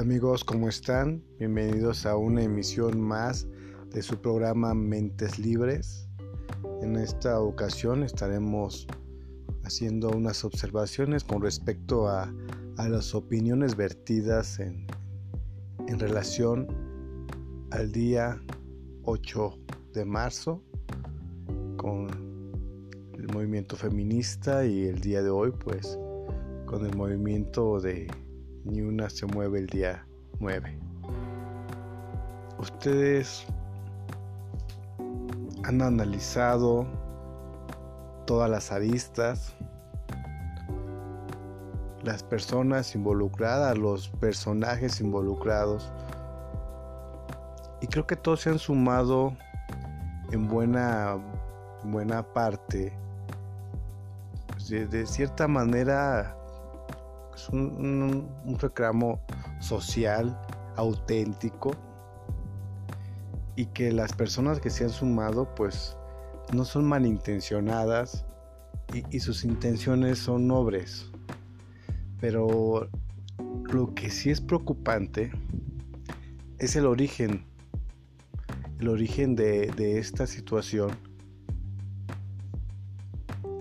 Amigos, ¿cómo están? Bienvenidos a una emisión más de su programa Mentes Libres. En esta ocasión estaremos haciendo unas observaciones con respecto a, las opiniones vertidas en, en relación al día 8 de marzo con el movimiento feminista y el día de hoy pues con el movimiento de ni una se mueve el día 9. Ustedes han analizado todas las aristas, las personas involucradas, los personajes involucrados. Y creo que todos se han sumado en buena, buena parte. de, de cierta manera es un, reclamo social auténtico y que las personas que se han sumado pues no son malintencionadas y, y sus intenciones son nobles. Pero lo que sí es preocupante es el origen, el origen de, de, esta situación,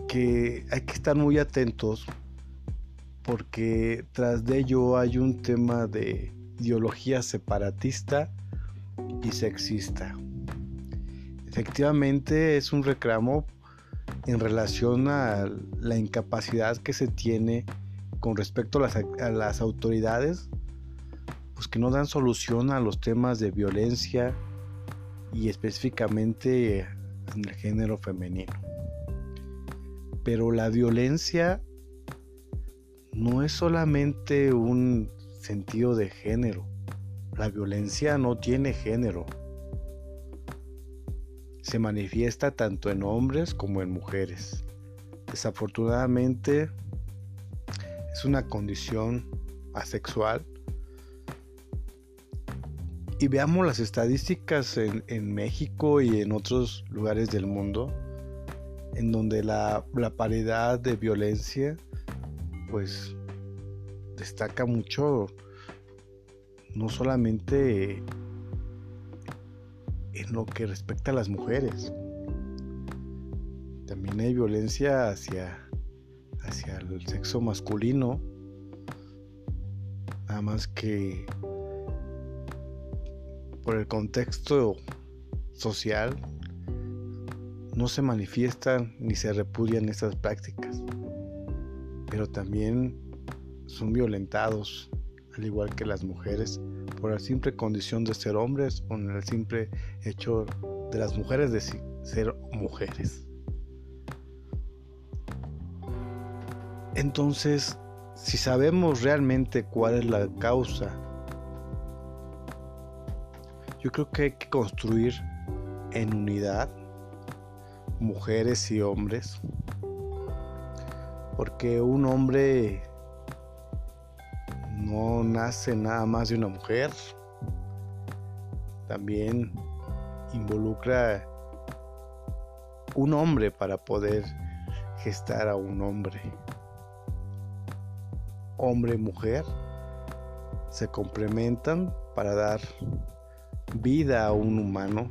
que hay que estar muy atentos porque tras de ello hay un tema de ideología separatista y sexista. Efectivamente es un reclamo en relación a la incapacidad que se tiene con respecto a las, autoridades, pues que no dan solución a los temas de violencia y específicamente en el género femenino. Pero la violencia no es solamente un sentido de género. La violencia no tiene género. Se manifiesta tanto en hombres como en mujeres. Desafortunadamente es una condición asexual. Y veamos las estadísticas en, México y en otros lugares del mundo, en donde la, paridad de violencia pues destaca mucho no solamente en lo que respecta a las mujeres, también hay violencia hacia, hacia el sexo masculino, nada más que por el contexto social no se manifiestan ni se repudian estas prácticas pero también son violentados, al igual que las mujeres, por la simple condición de ser hombres o en el simple hecho de las mujeres de ser mujeres. Entonces, si sabemos realmente cuál es la causa, yo creo que hay que construir en unidad mujeres y hombres porque un hombre no nace nada más de una mujer, también involucra un hombre para poder gestar a un hombre. Hombre mujer se complementan para dar vida a un humano,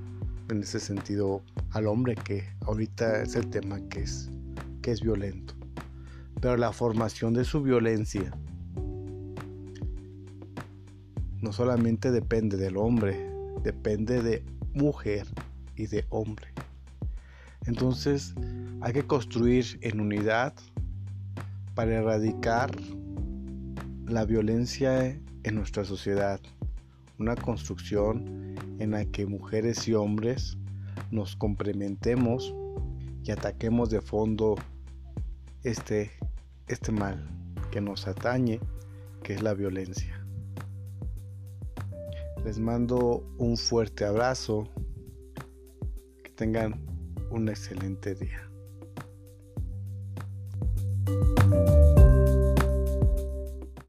en ese sentido al hombre que ahorita es el tema que es, que es violento pero la formación de su violencia no solamente depende del hombre, depende de mujer y de hombre. Entonces hay que construir en unidad para erradicar la violencia en nuestra sociedad. Una construcción en la que mujeres y hombres nos complementemos y ataquemos de fondo este este mal que nos atañe, que es la violencia. Les mando un fuerte abrazo, que tengan un excelente día.